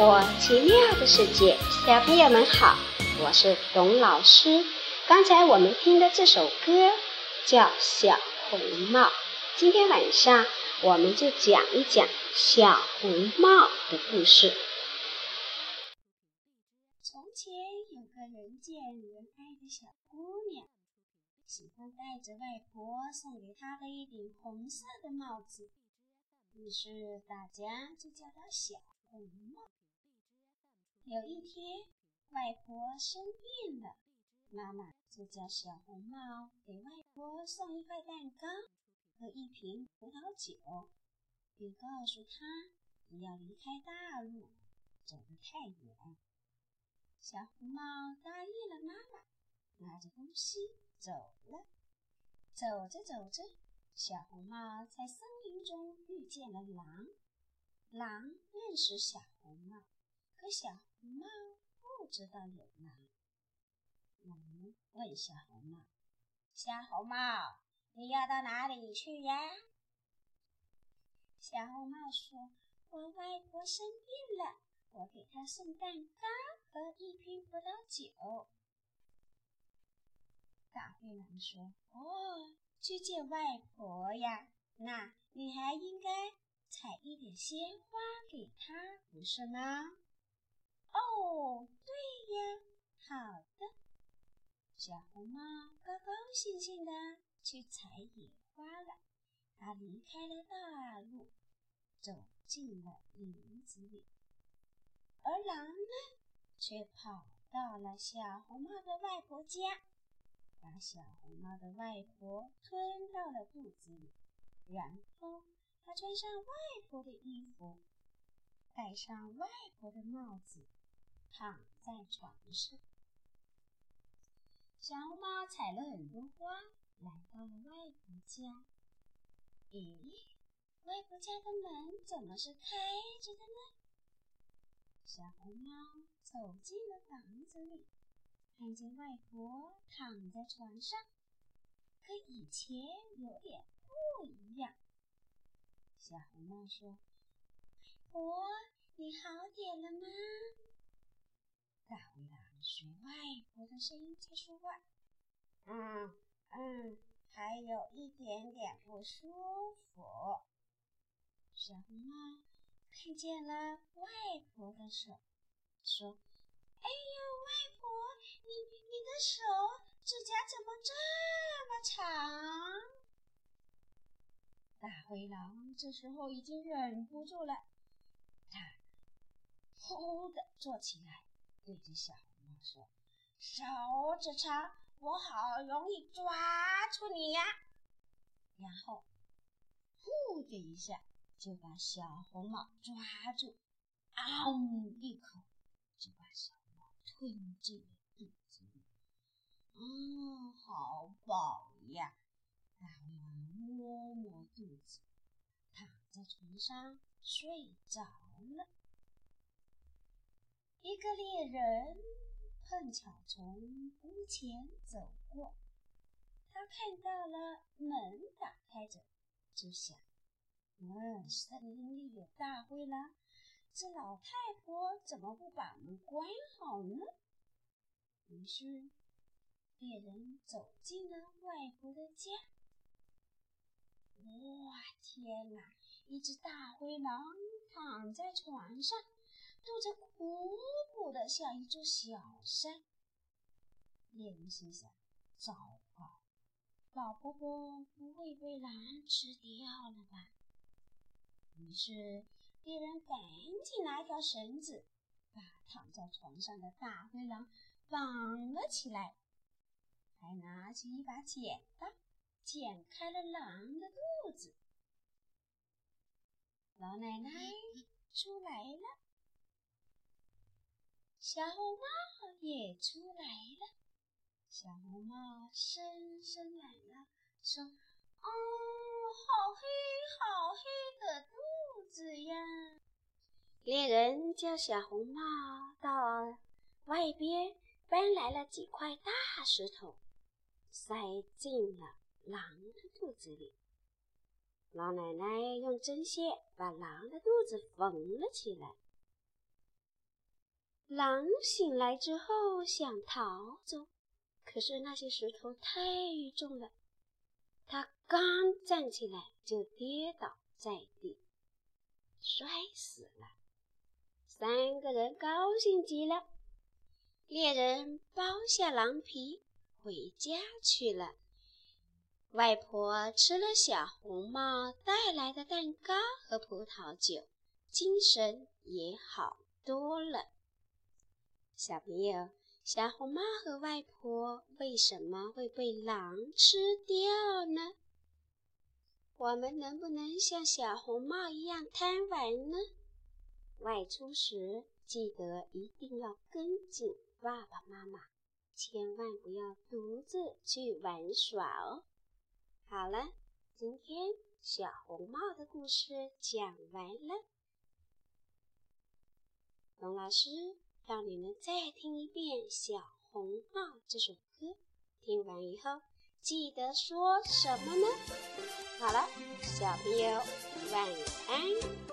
生活，奇妙的世界，小朋友们好，我是董老师。刚才我们听的这首歌叫《小红帽》，今天晚上我们就讲一讲小红帽的故事。从前有个人见人爱的小姑娘，喜欢戴着外婆送给她的一顶红色的帽子，于是大家就叫她小。有一天，外婆生病了，妈妈就叫小红帽给外婆送一块蛋糕和一瓶葡萄酒，并告诉她不要离开大路，走得太远。小红帽答应了妈妈，拿着东西走了。走着走着，小红帽在森林中遇见了狼。狼认识小红帽，可小红帽不知道有狼。狼问小红帽：“小红帽，你要到哪里去呀？”小红帽说：“我外婆生病了，我给她送蛋糕和一瓶葡萄酒。”大灰狼说：“哦，去见外婆呀？那你还应该采一点鲜花给他，不是吗？”哦，对呀，好的。小红帽高高兴兴的去采野花了。他离开了大路，走进了林子里，而狼呢，却跑到了小红帽的外婆家，把小红帽的外婆吞到了肚子里，然后他穿上外婆的衣服，戴上外婆的帽子。躺在床上，小红帽采了很多花，来到了外婆家。咦，外婆家的门怎么是开着的呢？小红帽走进了房子里，看见外婆躺在床上，和以前有点不一样。小红帽说：“婆，你好点了吗？”大灰狼学外婆的声音在说话：“嗯嗯，还有一点点不舒服。”小红帽看见了外婆的手，说：“哎呦，外婆，你你的手指甲怎么这么长？”大灰狼这时候已经忍不住了，他呼的坐起来。对着小红帽说：“手指长，我好容易抓住你呀！”然后，呼的一下就把小红帽抓住，嗷一口就把小红帽吞进了肚子里。啊，好饱呀！摸摸肚子，躺在床上睡着了。一个猎人碰巧从屋前走过，他看到了门打开着，就想：“嗯，森林里有大灰狼，这老太婆怎么不把门关好呢？”于是，猎人走进了外婆的家。天哪！一只大灰狼躺在床上。肚子鼓鼓的，像一座小山。猎人心想：糟糕，老婆婆不会被狼吃掉了吧？于是，猎人赶紧拿一条绳子，把躺在床上的大灰狼绑了起来，还拿起一把剪刀，剪开了狼的肚子。老奶奶出来了。小红帽也出来了。小红帽伸伸懒腰，说：“哦，好黑，好黑的肚子呀！”猎人叫小红帽到外边搬来了几块大石头，塞进了狼的肚子里。老奶奶用针线把狼的肚子缝了起来。狼醒来之后想逃走，可是那些石头太重了，它刚站起来就跌倒在地，摔死了。三个人高兴极了，猎人剥下狼皮回家去了。外婆吃了小红帽带来的蛋糕和葡萄酒，精神也好多了。小朋友，小红帽和外婆为什么会被狼吃掉呢？我们能不能像小红帽一样贪玩呢？外出时记得一定要跟紧爸爸妈妈，千万不要独自去玩耍哦。好了，今天小红帽的故事讲完了，龙老师。让你们再听一遍《小红帽》这首歌，听完以后记得说什么呢？好了，小朋友晚安。